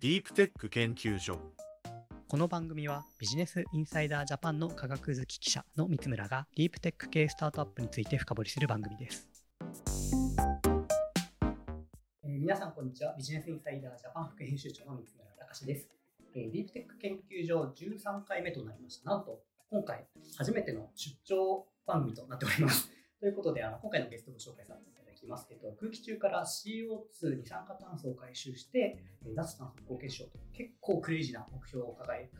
ディープテック研究所この番組はビジネスインサイダージャパンの科学好き記者の三村がディープテック系スタートアップについて深掘りする番組です。えー皆さんこんにちは。ビジネスインサイダージャパン副編集長の三村隆です、えーディープテック研究所13回目となりました。なんと今回初めての出張番組となっております。ということで、あの今回のゲストをご紹介させていただきますけど、空気中から CO2 二酸化炭素を回収して、えー脱炭素に貢献しようと、結構クレイジーな目標を掲げ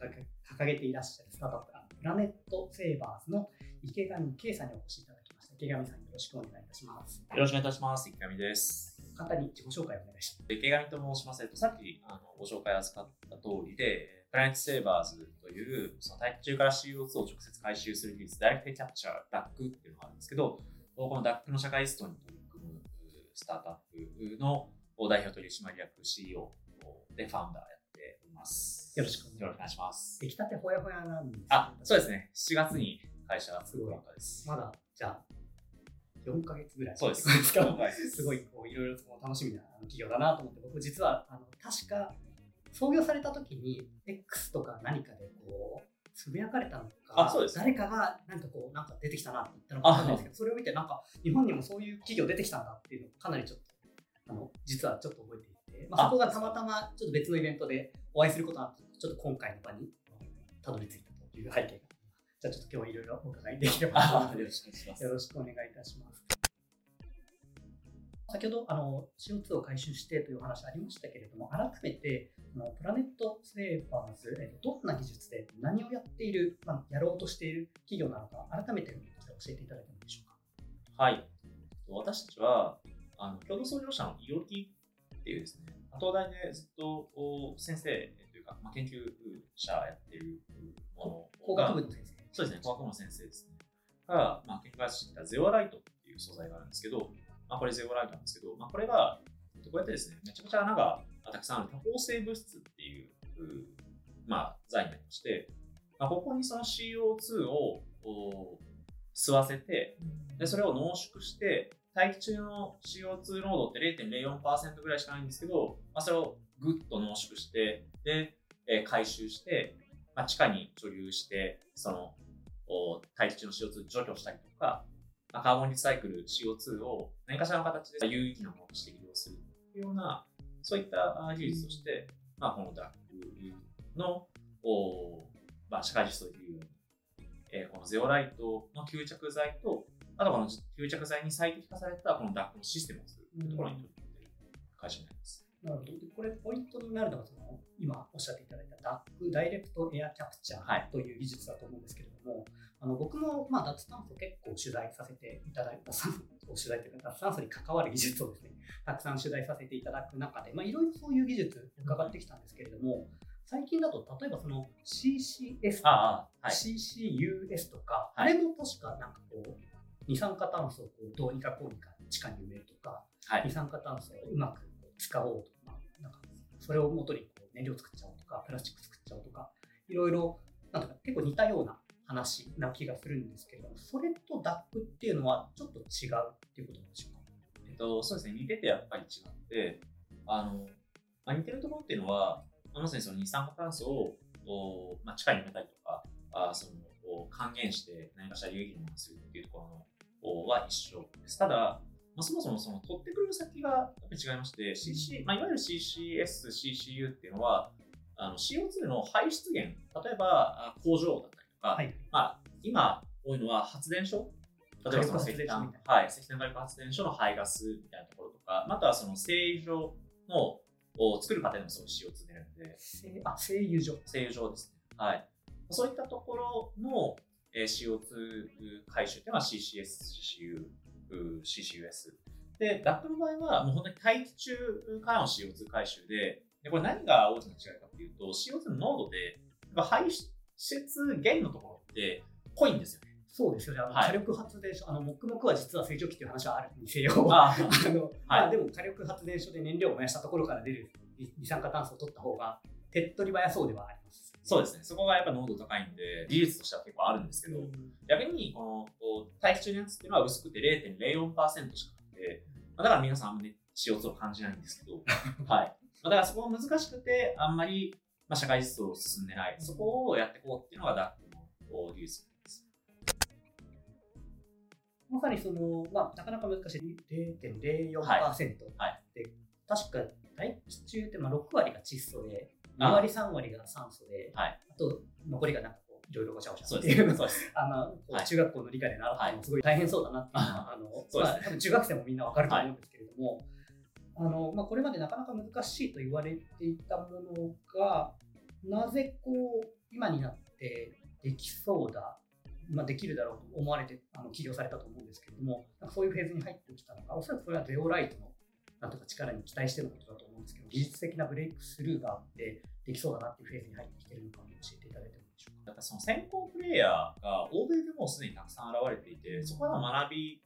掲げていらっしゃるスタートアップが、プラネットセーバーズの池上圭さんにお越しいただきました。池上さん、よろしくお願いいたします。よろしくお願いいたします。池上です。簡単に自己紹介をお願いします。池上と申します。えっと、さっきあのご紹介預かった通りで、プラネットセーバーズというその大気中から CO2 を直接回収する技術、ダイレクトキャプチャー、DAC っていうのがあるんですけど、この DAC の社会ストに取り組むスタートアップの代表取締役 CEO でファウンダーやっております。よろしくお願いします。出来たてほやほやなんですあ、そうですね。7月に会社が作るばっかです。まだ、じゃあ、4ヶ月ぐらい。そうです。ですごい、こう、いろいろと楽しみな企業だなと思って、僕実は、あの、確か、創業された時に、X とか何かで、こう、つぶやかれたのか、誰かが、なんかこう、なんか出てきたなって言ったのかわかんないですけど、それを見て、なんか、日本にもそういう企業出てきたんだっていうのを、かなりちょっと、あの、実はちょっと覚えていて、まあ、あそこがたまたま、ちょっと別のイベントでお会いすることがあって、ちょっと今回の場にたどり着いたという背景が。じゃあちょっと今日はいろいろお伺いできればと思いします。よろしくお願いいたします。先ほどあの CO2 を回収してというお話ありましたけれども、改めてあのプラネットセーバーズ、えーどんな技術で何をやっている、まあ、やろうとしている企業なのか、改めて教えていただいてもいいでしょうか？はい。私たちは、あの共同創業者のイオキっていうですね、東大でずっとお先生というか、まあ、研究者やってるもの工学部の先生。そうですね、工学部の先生ですね。が、まあ、研究してきたゼオライトっていう素材があるんですけど、まあ、これゼオライトなんですけど、まあ、これが、こうやってですね、めちゃくちゃ穴がたくさんある多方性物質っていう、まあ、材になりまして、まあ、ここにその CO2 を吸わせて、で、それを濃縮して、大気中の CO2 濃度って0.04%ぐらいしかないんですけど、まあ、それをぐっと濃縮して、で、えー回収して、まあ、地下に貯留して、その、大気中の CO2 除去したりとか、まあ、カーボンリサイクル CO2 を何かしらの形で有意義なものとして利用するというような、そういったあ技術として、まあ、この DAC の、おまあ、社会実装できるように、えーこのゼオライトの吸着剤と、あとこの吸着剤に最適化されたこの DAC のシステムを作るというところに取り組んでいる会社になります。なるほど。でこれ、ポイントになるのが、その、今おっしゃっていただいた DAC、ダイレクトエアキャプチャはいーという技術だと思うんですけれども、あの僕も、まあ、脱炭素結構取材させていただいた、脱炭素を取材というか、脱炭素に関わる技術をですね、たくさん取材させていただく中で、まあ、いろいろそういう技術伺ってきたんですけれども、最近だと、例えばその CCS とか。CCUS とか、はいあれも確かなんかこう、二酸化炭素をどうにかこうにか地下に埋めるとか、はい二酸化炭素をうまく使おうとか、なんかそれを元にこう燃料作っちゃおうとか、プラスチック作っちゃおうとか、いろいろなんとか結構似たような話な気がするんですけれども、それと DAC っていうのはちょっと違うっていうことなんでしょうか？えっと、そうですね、似ててやっぱり違って、あの、まあ、似てるところっていうのは、まさにその二酸化炭素を、おまあ、地下に埋めたりとか、あそのお還元して何かしら有意義なものにするっていうところのおは一緒です。ただ、まあ、そもそもその取ってくる先がやっぱり違いまして、CC まあ、いわゆる CCS、CCU っていうのは、あの CO2 の排出源、例えばあ工場だったりとか、はい。まあ、今多いのは発電所例えばその石炭はい、石炭火力発電所の排ガスみたいなところとか、またはその製油所のを作る過程でもすごい CO2 出るんで、せあ、製油所。製油所ですね。はい。そういったところの、えー CO2 回収っていうのは CCS、CCU、う CCUS。で、DAC の場合はもう本当に大気中からの CO2 回収で、でこれ何が大きな違いかっていうと、CO2 の濃度で、やっぱ排出源のところって濃いんですよね。そうですよね。あのはい火力発電所、あの、黙々は実は成長期っていう話はあるにせよ。ああの、まあ、でも火力発電所で燃料を燃やしたところから出る二酸化炭素を取った方が手っ取り早そうではあります。そうですね。そこがやっぱ濃度高いんで、技術としては結構あるんですけど、逆にこのこう大気中のやつっていうのは薄くて0.04%しかなくて、まあだから皆さんあんまり CO2 を感じないんですけど、はい。まあだからそこが難しくて、あんまり、まあ、社会実装を進んでない。そこをやっていこうっていうのが DAC の技術です。まさにその、まあ、なかなか難しい。0.04%はい。で、確か大気中ってまあ6割が窒素で、2あ。割、3割が酸素で、はい。あと残りがなんかこういろいろごちゃごちゃっていう。あのこうはい。中学校の理科で習ったのもすごい大変そうだなっていうのは、多分中学生もみんなわかると思うんですけれども、あのまあ、これまでなかなか難しいと言われていたものが、なぜこう今になってできそうだ、まあ、できるだろうと思われてあの起業されたと思うんですけれども、なんかそういうフェーズに入ってきたのが、おそらくこれはゼオライトのなんとか力に期待してのことだと思うんですけど、技術的なブレイクスルーがあって、できそうだなっていうフェーズに入ってきてるのかも教えていただいてもいいでしょうか？やっぱその先行プレイヤーが欧米でもすでにたくさん現れていて、そこから学び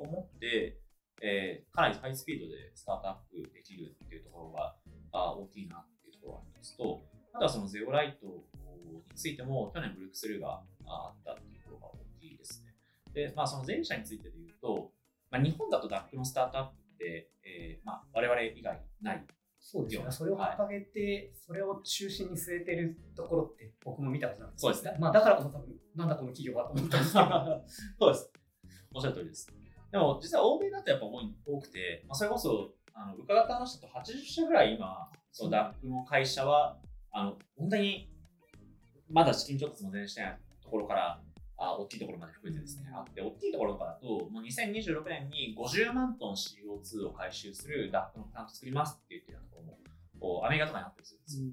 を持って、えーかなりハイスピードでスタートアップできるっていうところがあ大きいなっていうところがありますと、あとはそのゼオライトについても去年ブレイクスルーがあったっていうところが大きいですね。で、まあその前者についてで言うと、まあ、日本だと DAC のスタートアップって、えーまあ、我々以外ないよそうですね。それを掲げて、それを中心に据えてるところって僕も見たことなくて、そうですねだまあ、だからこそ多分、なんだこの企業はと思ったんですけど、そうです。おっしゃる通りです。でも、実は欧米だとやっぱ多い多くて、まあ、それこそ、あの伺った話だと80社ぐらい今、その DAC の会社は、あの、本当に、まだ資金調達も全然してないところから、あ大きいところまで含めてですね、あって、大きいところとかだと、もう2026年に50万トン CO2 を回収する DAC のプラント作りますって言ってるようなところも、こうアメリカとかにあったりするんですよ。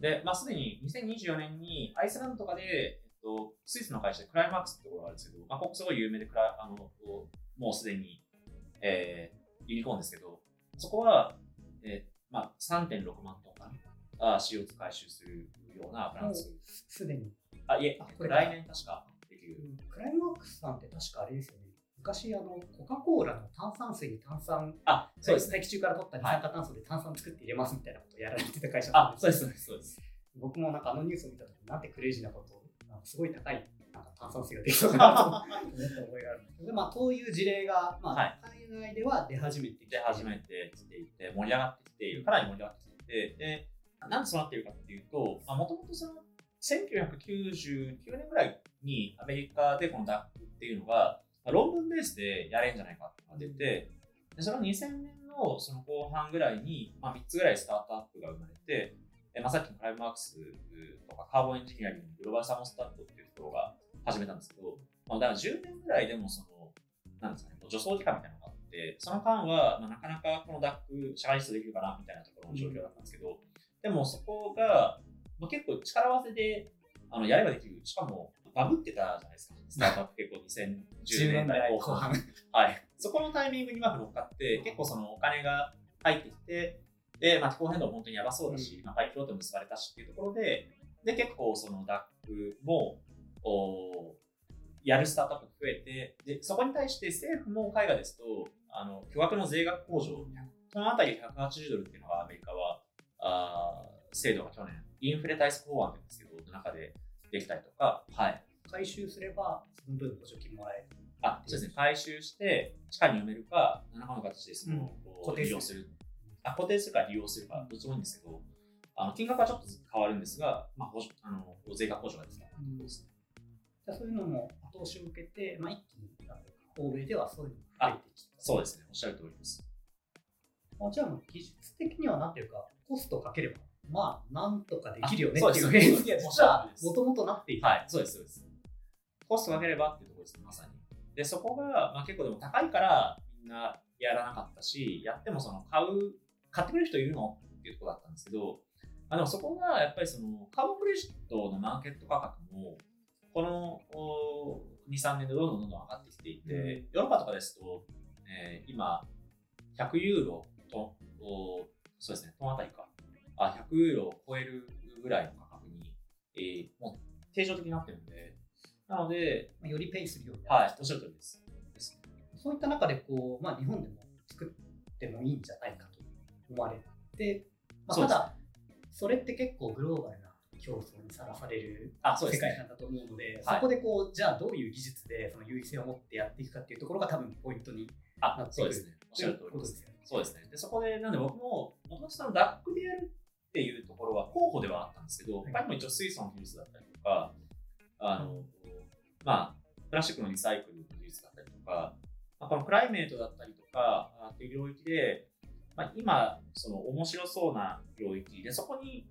で、まあ、すでに2024年にアイスランドとかで、えっと、スイスの会社でクライマックスってところがあるんですけど、まあ、ここすごい有名でクラあの、もうすでに、えー、ユニコーンですけど、そこは、えーまあ、3.6万トンかな、あ CO2 回収するようなプラント作る。すでに。あ、いえあ、これ来年確かできる。クライマックスさんって確かあれですよね。昔、あの、コカ・コーラの炭酸水に炭酸、あ、そうですね。大気中から取った二酸化炭素で炭酸作って入れますみたいなことをやられてた会社あ、そうです、よそうです、そうです。僕もなんかあのニュースを見たとき、なんてクレイジーなことすごい高いができそうだなと思ったがあるんですけど、まあ、こういう事例が、まあはい。海外では出始めてきて。で、初めて来ていて、盛り上がってきている、かなり盛り上がってきていて、で、なんでそうなっているかっていうと、もともとその、1999年ぐらいにアメリカでこの DAC っていうのが、まあ論文ベースでやれんじゃないかって出て、でその2000年のその後半ぐらいに、まあ、3つぐらいスタートアップが生まれて、えまあ、さっきのクライマークスとかカーボンエンジニアリング、グローバルサーモスタットっていうところが始めたんですけど、まあ、だから10年ぐらいでもその、なんですかね、助走時間みたいなのがあって、その間は、まあ、なかなかこの DAC 社会実装できるかなみたいなところの状況だったんですけど、でもそこが、まあ、結構力合わせであのやればできる。しかもバブってたじゃないですか。スタートアップ結構2010年代後半。はい。そこのタイミングにうまく乗っかって、結構そのお金が入ってきて、で、まあ、気候変動も本当にやばそうだし、まあ、パイプ結ばれたしっていうところで、で、結構その DAC も、おやるスタートアップが増えて、で、そこに対して政府も海外ですと、あの、巨額の税額控除、そのあたり180ドルっていうのがアメリカは、あー制度が去年、インフレ対策法案って言うんですけど、の中でできたりとか、はい。回収すれば、その分補助金もらえる。あ、そうですね。回収して、地下に埋めるか、何らかの形でその、うんこう固定する利用する。あ、固定するか利用するか、どっちもいいんですけど、あの金額はちょっと変わるんですが、まあ、あの税額控除ができたってことですね。じゃあそういうのも後押しを受けて、まあ、一気に欧米ではそういうのが増えてきた。そうですね。おっしゃる通りです。あじゃあ技術的にはなんていうか、コストをかければ、まあ、なんとかできるよねあっていうフェそうですーズにはもともとなっていた。はい、そうです、そうです。コストかければっていうところですね、まさに。で、そこが、まあ、結構でも高いからみんなやらなかったし、やってもその買う、買ってくれる人いるのっていうところだったんですけど、あでもそこがやっぱりそのカーボンクレジットのマーケット価格も、このお2、3年でどんどんどんどん上がってきていて、うん。ヨーロッパとかですと、えー今、100ユーロと、おそうですね、トンあたりか、あ100ユーロを超えるぐらいの価格に、えーもう定常的になってるんで、なので、まあよりペイするようになるはい、おっしゃる通りです。ですそういった中でこう、まあ、日本でも作ってもいいんじゃないかと思われて、まあ、ただ、それって結構グローバルな競争にさらされる世すね。界観だと思うので、はいそこでこうじゃあどういう技術でその優位性を持ってやっていくかっていうところが多分ポイントにあなってくるそうですね。おっしゃる通りでことですね。そうですね。で、そこで、なんで僕も、もともとそのダックでやるっていうところは候補ではあったんですけど、はい他にも一応水素の技術だったりとか、あの、まあ、プラスチックのリサイクルの技術だったりとか、まあ、このクライメートだったりとかあっていう領域で、まあ、今、その面白そうな領域で、そこに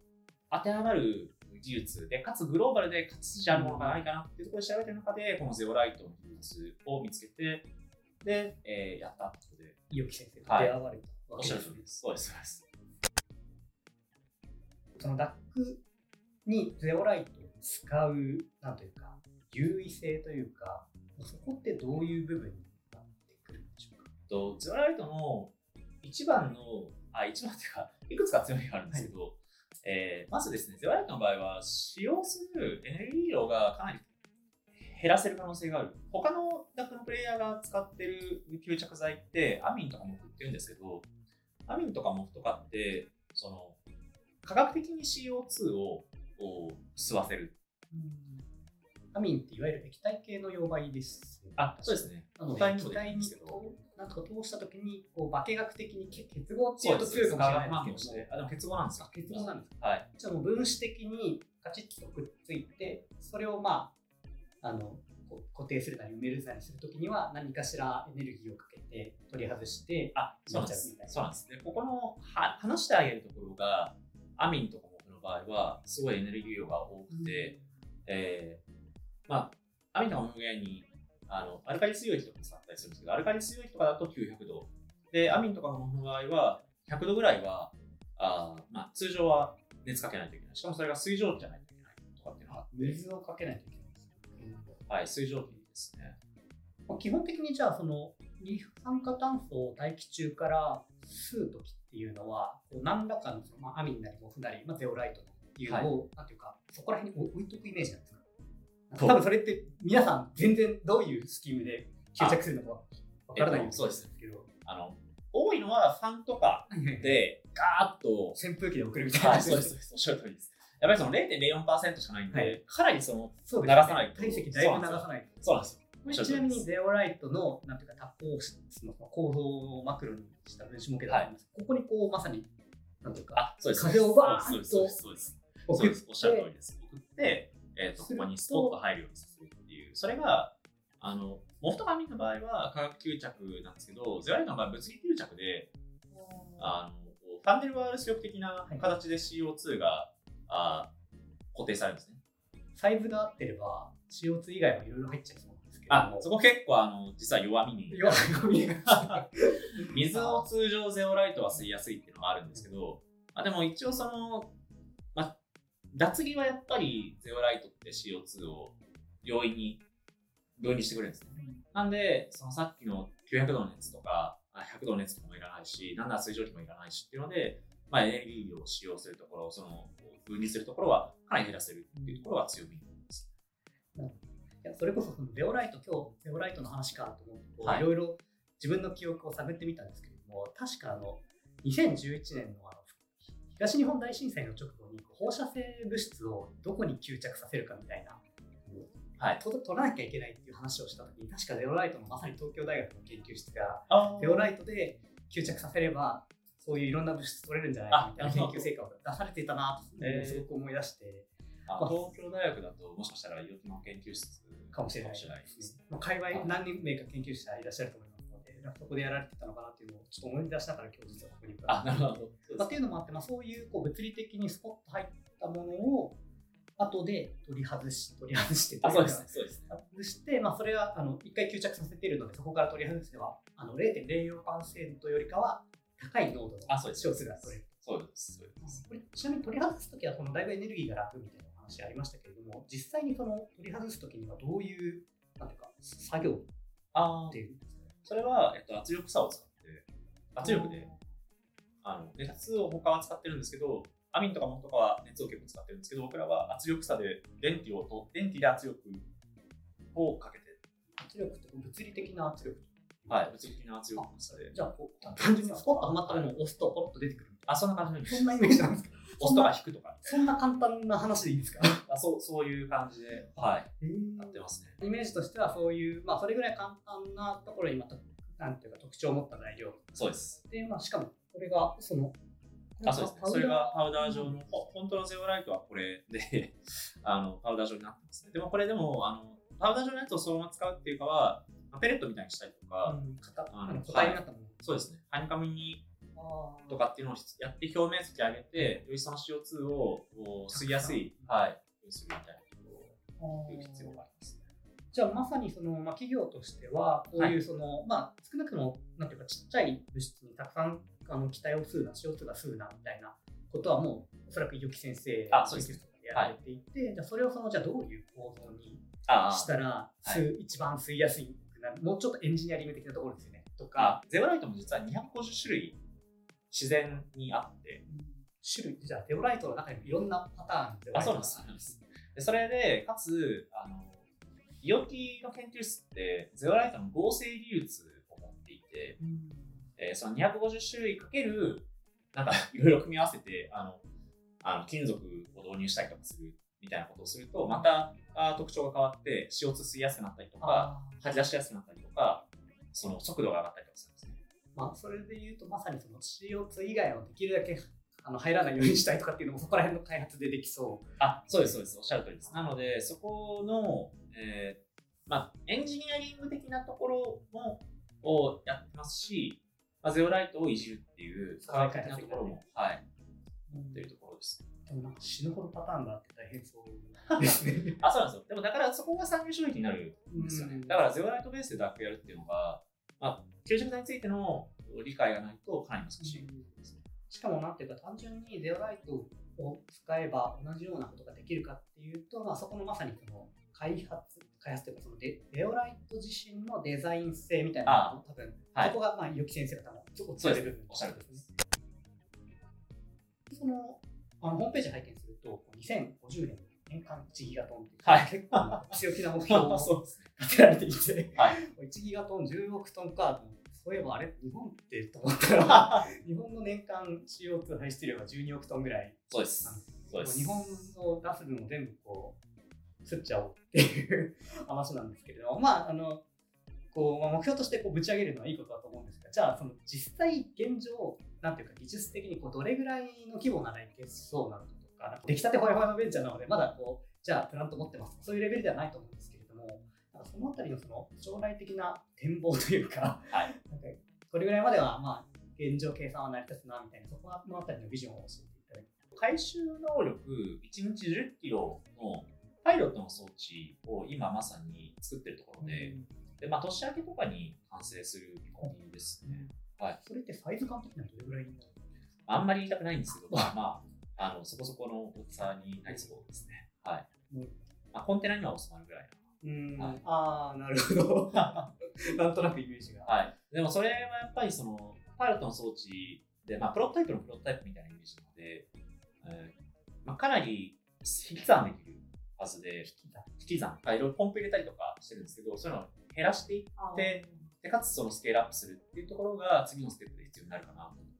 当てはまる技術で、かつグローバルで、かつじゃあるものがないかなっていうところで調べてる中で、このゼオライトの技術を見つけて、で、えーやったってことで、伊木先生と出会われたおっしゃわけですね。そうです、そうです。そのダックにゼオライトを使う、なんというか、優位性というか、そこってどういう部分になってくるんでしょうか？とゼオライトの一番の、あ、一番っていうか、いくつか強みがあるんですけど、えーまずですね、ゼオライトの場合は、使用するエネルギー量がかなり減らせる可能性がある。他のダックのプレイヤーが使ってる吸着剤って、アミンとかモフって言うんですけど、アミンとかモフとかって、その、科学的に CO2 をこう吸わせる。アミンっていわゆる液体系の溶媒です、ね。あ、そうですね。なので、気体になんとか通したときに、こう化学的にけ結合っていそううと強いかもしれないですけど、てあ、でも結合なんですか？結合なんですか？はい。じゃあもう分子的にカチッとくっついて、それをまあ、あの、こ固定するなり埋めるなりするときには何かしらエネルギーをかけて取り外して、あ、そうなんですそうなんです。で、ここのは話してあげるところが、アミンとかモフの場合は、すごいエネルギー量が多くて、えーまあ、アミンとかモフ以外に、あの、アルカリ水溶液とか使ったりするんですけど、アルカリ水溶液とかだと900度。で、アミンとかの場合は、100度ぐらいは、あーまあ、通常は熱かけないといけない。しかもそれが水蒸気じゃないといけないとかっていうのがあって、水をかけないといけないんですはい、水蒸気ですね。まあ基本的にじゃあその二酸化炭素を大気中から吸うときっていうのはこう何らかのその、まあ、アミンなりモフなり、まあ、ゼオライトっていうのを、なんていうかそこら辺に置いとくイメージなんですか？多分それって皆さん全然どういうスキームで吸着するのかわからないえっとそうです。けど、あの、多いのはファンとかで、ガーッと、扇風機で送るみたいな、はい、そうです、そうです。おっしゃる通りです。やっぱりその0.04%しかないんで、はい。かなりその、流さないと。体積だいぶ流さないと。そうなんですよ。ちなみにゼオライトのなんていうか多項質の構造をマクロにした分子模型だと思います、ここにこうまさになんていうかあ、そうです。風をバーッと送っです。おっしゃる通りです。送って、えっ、と、ここにスポット入るようにさせるっていう。それが、あの、モフとかミンの場合は化学吸着なんですけど、ゼオライトの場合は物理吸着で、あの、ファンデルワールス力的な形で CO2 が、あ固定されるんですね。サイズが合ってれば CO2 以外もいろいろ入っちゃいそうなんですけどあ、もそこ結構、あの、実は弱みに。弱みが 水を通常ゼオライトは吸いやすいっていうのがあるんですけど、まあ、でも一応その、まあ、脱ぎはやっぱりゼオライトって CO2 を容易に分離してくれるんですね。なんで、そのさっきの900度の熱とか、あ100度の熱とかもいらないし、なんなら水蒸気もいらないしっていうので、まあ、エネルギーを使用するところ、その分離するところはかなり減らせるっていうところが強みです。いやそれこそそのゼオライト今日ゼオライトの話かと思ってこう、はいいろいろ自分の記憶を探ってみたんですけれども確かあの2011年のあの東日本大震災の直後に放射性物質をどこに吸着させるかみたいなはい。と取らなきゃいけないっていう話をした時に確かゼオライトのまさに東京大学の研究室があゼオライトで吸着させればそういういろんな物質取れるんじゃないかみたいなあ研究成果を出されていたなとすごく思い出してあ東京大学だと、もしかしたら、医療の研究室かもしれないでですすね。まあ、界隈何か研究者いらっしゃると思いますので、そこでやられてたのかなっていうのをちょっと思い出しながら今日実はここにあ、なるほど。まあ、っていうのもあって、まあ、そういうこう物理的にスポッと入ったものを後で取り外し取り外してあ、そうですね。そうですね。外して、まあ、それはあの1回吸着させているのでそこから取り外せばあの0.04%よりかは高い濃度のあそうです CO2 が取れる。そうです。そうです。これちなみに取り外すときはこのだいぶエネルギーが楽みたいなお話ありましたけれども実際にその取り外すときにはどういうなんていうか作業あっていうんですか？ねそれは、えっと、圧力差を使って、圧力で、あの熱を他は使ってるんですけど、アミンとかモンとかは熱を結構使ってるんですけど、僕らは圧力差で電気をと、電気で圧力をかけて、圧力って物理的な圧力？はい、物理的な圧力差で。じゃあこう単純にスポッとはまったものを押すとポロッと出てくるみたいあ、そんな感じなんなです。そんなイメージなんですか押すとか引くとか。そんな簡単な話でいいですか？あそうそういう感じで、はい、やってますね。イメージとしてはそういう、まあ、それぐらい簡単なところにまたなんていうか特徴を持った材料そうです。で、まあ、しかもこれがそのあそうですね。それがパウダー状うん本当のゼオライトはこれで、あの、パウダー状になってますね。でもこれでも、あの、パウダー状のやつをそのまま使うっていうかは、まあペレットみたいにしたりとか、うん型あのあの個体になったもの、そうですね。ハニカミにとかっていうのをやって表面積上げて、よりその CO2 を吸いやすい、はい、するみたいなことをあーいう必要がありますね。じゃあまさにその、まあ、企業としてはこういうその、まあ少なくともなんていうかちっちゃい物質にたくさんあの気体を吸うな CO2 が吸うなみたいなことはもうおそらく伊木先生あそうです。研究室とかでやられていて、じゃあそれをそのじゃあどういう構造にあしたらあ吸う、一番吸いやすいもうちょっとエンジニアリング的なところですよね。とか。あ、ゼオライトも実は250種類自然にあって、種類じゃあデオライトの中にもいろんなパターンであ、そうなんです。ですでそれで、かつ、あの、イオキの研究室って、ゼオライトの合成技術を持っていて、うんえーその250種類かける、なんかいろいろ組み合わせて、あの、あの金属を導入したりとかするみたいなことをすると、またあ特徴が変わって CO2 吸いやすくなったりとか、吐き出しやすくなったりとか、その速度が上がったりとかするんですね。まあ、それで言うとまさにその CO2 以外のできるだけ あの入らないようにしたいとかっていうのもそこら辺の開発でできそう。あ、そうです、そうです。おっしゃる通りです。なので、そこの、えーまあ、エンジニアリング的なところもをやってますし、まあ、ゼオライトをいじるっていう科学的なところも、はい、やってるところです。でもなんか死ぬほどパターンがあって大変そうですね。あ、そうなんですよ。でもだからそこが産業収益になるんですよね。うんだからゼオライトベースでダックやるっていうのが、まあ、吸着剤についての理解がないとかなり難しいですね。しかもなんていうか単純にゼオライトを使えば同じようなことができるかっていうと、まあ、そこのまさにその開発、開発というかそのデデオライト自身のデザイン性みたいなのも多分、はいそこがまあ伊木先生方もそこそうです部分おっしゃる通りです。そのあのホームページ拝見すると、2050年に年間1ギガトンっていう、はい。結構強気な目標を。立てられていて、はい。1ギガトン10億トンかと思って、そういえばあれ、日本ってと思ったら、日本の年間 CO2 排出量が12億トンぐらい。そうです。そうです。日本の出す分を全部こう、吸っちゃおうっていう話なんですけれども、まあ、あの、こうまあ目標としてこうぶち上げるのはいいことだと思うんですが、じゃあ、その実際現状、なんていうか技術的にこうどれぐらいの規模ならいけそうなのか。とか、出来たてほやほやのベンチャーなので、まだこう、じゃあプラント持ってますそういうレベルではないと思うんですけれども、なんかそのあたりのその将来的な展望というか、はい。なんかこれぐらいまではまあ現状計算は成り立つなみたいな、そこのあたりのビジョンを教えていただき回収能力1日10キロのパイロットの装置を今まさに作ってるところで、でまあ、年明けとかに完成する見込みですね。はい。それってサイズ感的にはどれぐらいあんまり言いたくないんですけど、まあまあ、あのそこそこの大きさになりそうですね。はい。うんまあ、コンテナには収まるぐらいうん、はいああ、なるほど。なんとなくイメージが。な。はい。でもそれはやっぱりその、パイロットの装置で、まあ、プロトタイプのプロトタイプみたいなイメージなので、えーまあ、かなり引き算できるはずで、引き算、まあいろいろポンプ入れたりとかしてるんですけど、そういうのを減らしていって、で、でかつそのスケールアップするっていうところが次のステップで必要になるかなと思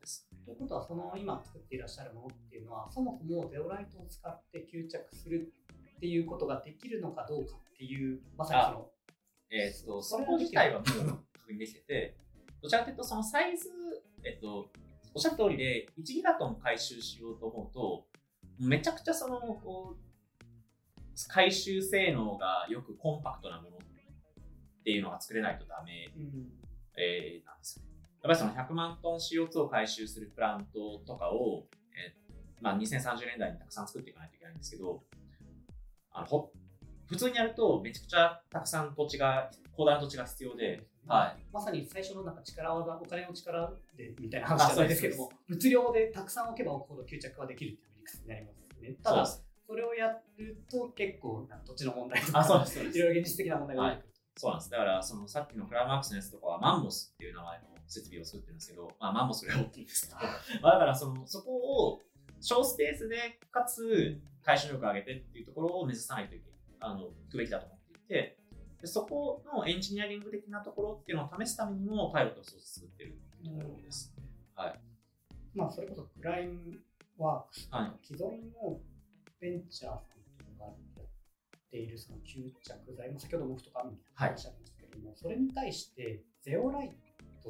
ですね。ということは、その今作っていらっしゃるものっていうのは、そもそもゼオライトを使って吸着するっていうことができるのかどうかっていう、まさにその、えーっと、そこ自体はもう確認できてて、どちらかというとそのサイズ、えっと、おっしゃる通りで1ギガトン回収しようと思うと、めちゃくちゃその、こう、回収性能がよくコンパクトなものっていうのが作れないとダメうんえーなんですよね。ぱりその100万トン CO2 を回収するプラントとかを、えーまあ、2030年代にたくさん作っていかないといけないんですけど、あのほ普通にやるとめちゃくちゃたくさん土地が、広大な土地が必要で、はい。まさに最初のなんか力技、お金の力でみたいな話じゃないですけども、物量でたくさん置けば置くほど吸着はできるっていう理屈になりますね。ただ、それをやると結構な土地の問題とか、いろいろ現実的な問題が出てくる。そうなんです。だから、そのさっきのクラマークスのやつとかはマンモスっていう名前の設備を作ってるんですけど、まあマンモスより大きいんですけど、まあだからそのそこを小スペースでかつ回収力を上げてっていうところを目指さないといけあの、いくべきだと思っていて、でそこのエンジニアリング的なところっていうのを試すためにもパイロットを作ってるところですね。はい。まあ、それこそクライムワークスはい既存のベンチャーさんとかがやっているその吸着剤、まあ先ほど僕とかみたいな話ありましたけけども、それに対してゼオライト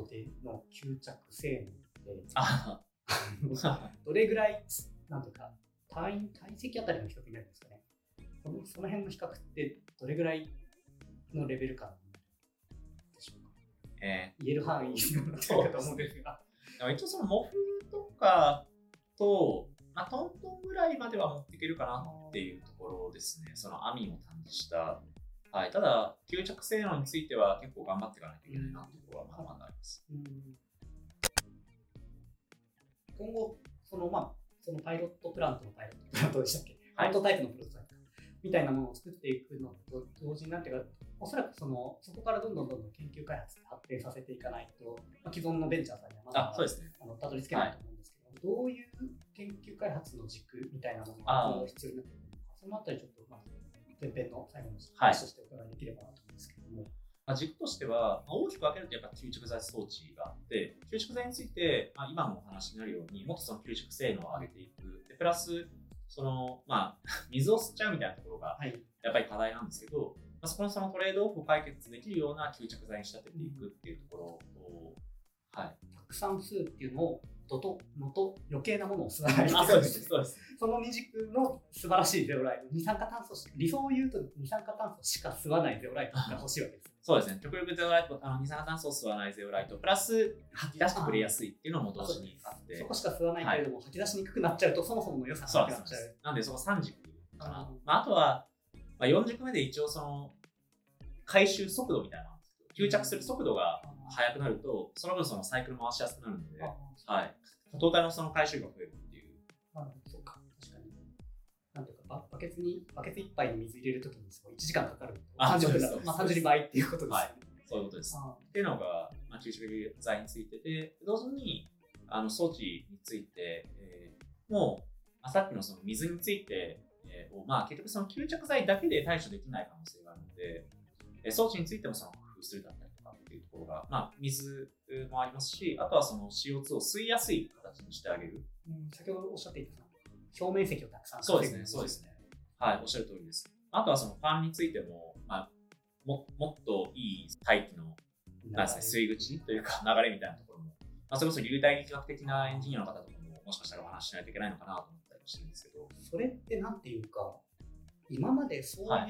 での吸着性能って、あ どれぐらい、なんとか、単位、体積あたりの比較になるんですかね。そのその辺の比較ってどれぐらいのレベル感でしょうか。え言える範囲になってるかと思うんですが。ーでも一応そのモフとかと、まあ、トントンぐらいまでは持っていけるかなっていうところですね。その網を単じした。はい、ただ、吸着性能については結構頑張っていかないといけないなっていうところはまだまだあります。うん。今後、そのまあ、そのパイロットプラントのパイロットプラントでしたっけ、パイロットタイプのプロトタイプかみたいなものを作っていくのと同時になんていうか、おそらくそのそこからどんどんどんどん研究開発発展させていかないと、まあ、既存のベンチャーさんにはまだあ、のたどり着けないと思うんですけど、どういう研究開発の軸みたいなものが必要になってくるのか、そのあたりちょっと、まあ、前編の最後のはい話としてお伺いできればなと思うんですけども。まあ、軸としては、まあ、大きく分けるとやっぱ吸着剤装置があって、吸着剤について、まあ、今のお話になるように、もっとその吸着性能を上げていく。でプラス、その、まあ、水を吸っちゃうみたいなところが、はい。やっぱり課題なんですけど、まあ、そこのそのトレードオフを解決できるような吸着剤に仕立てていくっていうところを、はい。たくさん吸うっていうのを、どと、のと余計なものを吸わない。あ、そうです、そうです。その二軸の素晴らしいゼオライト、二酸化炭素し、理想を言うと二酸化炭素しか吸わないゼオライトが欲しいわけです。そうですね。極力ゼオライト、あの二酸化炭素を吸わないゼオライト、プラス吐き出してくれやすいっていうのも同時にあって。そこしか吸わないけれども、吐き出しにくくなっちゃうと、そもそもの良さそうなんですがなくなっちゃう。。なんで、その3軸かな。まあ、あとは、まあ、4軸目で一応その、回収速度みたいな吸着する速度が速くなると、その分そのサイクル回しやすくなるので、あはい。トータルのその回収が増えるっていう。なるほど、そうか、確かに。なんていうか、ババケツに、バケツ一杯に水入れるときにすごい1時間かかると。あ30分だと、そうですまあ単純に倍っていうことです。はいそういうことです。あっていうのが、まあ、吸着剤についてで、同時にあの装置について、えーもう、まあ、さっきのその水について、えーをまあ、結局その吸着剤だけで対処できない可能性があるので、えー装置についてもその工夫するだったりとかっていうところが、まあ、水もありますし、あとはその CO2 を吸いやすい形にしてあげる。うん、先ほどおっしゃっていた表面積をたくさんそうですね、そうですね。はい、おっしゃる通りです。あとはそのファンについても、まあ、ももっといい大気のなんですね、吸い口というか 流れみたいなところも、まあ、それこそ流体力学的なエンジニアの方とかももしかしたらお話ししないといけないのかなと思ったりしてるんですけど、それってなんていうか、今までそういう、は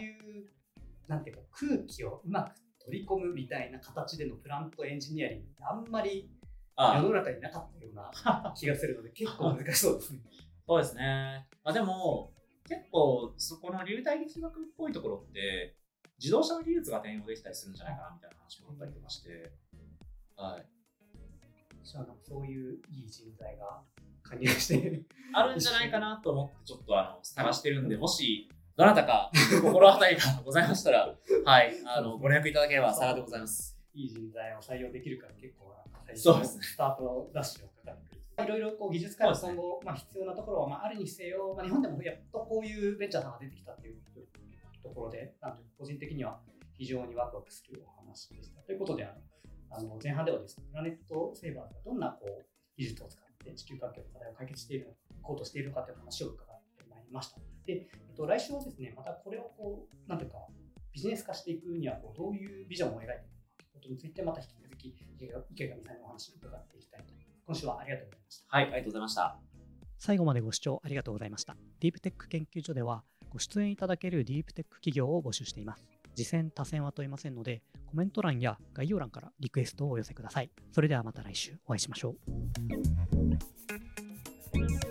なんていうか、空気をうまく取り込むみたいな形でのプラントエンジニアリングってあんまり世あの中になかったような 気がするので、結構難しそうですね。そうですね。まあ、でも、結構そこの流体力学っぽいところって、自動車の技術が転用できたりするんじゃないかなみたいな話もあったりとかして、はい。じゃあなんかそういういい人材が加入して、あるんじゃないかなと思ってちょっとあの探してるんで、もしどなたか心当たりがございましたら、はい、あのご連絡いただければ幸いでございます。いい人材を採用できるから結構最初のそうですねスタートダッシュをかかってくる。いろいろこう技術開発今後、まあ、必要なところはまああるにせよ、まあ、日本でもやっとこういうベンチャーさんが出てきたっていうところで、なんていうか個人的には非常にワクワクするお話でした。ということで、あのあの前半ではですね、プラネットセーバーがどんなこう技術を使って地球環境の課題を解決しているのか、こうとしているのかという話を伺ってまいりました。で、えっと、来週はですね、またこれをこう、なんていうか、ビジネス化していくにはこうどういうビジョンを描いていくのかということについて、また引き続き池上さんにお話を伺っていきたいと思います。今週はありがとうございました。はい、ありがとうございました。最後までご視聴ありがとうございました。ディープテック研究所では、ご出演いただけるディープテック企業を募集しています。次戦、他戦は問いませんので、コメント欄や概要欄からリクエストをお寄せください。それではまた来週お会いしましょう。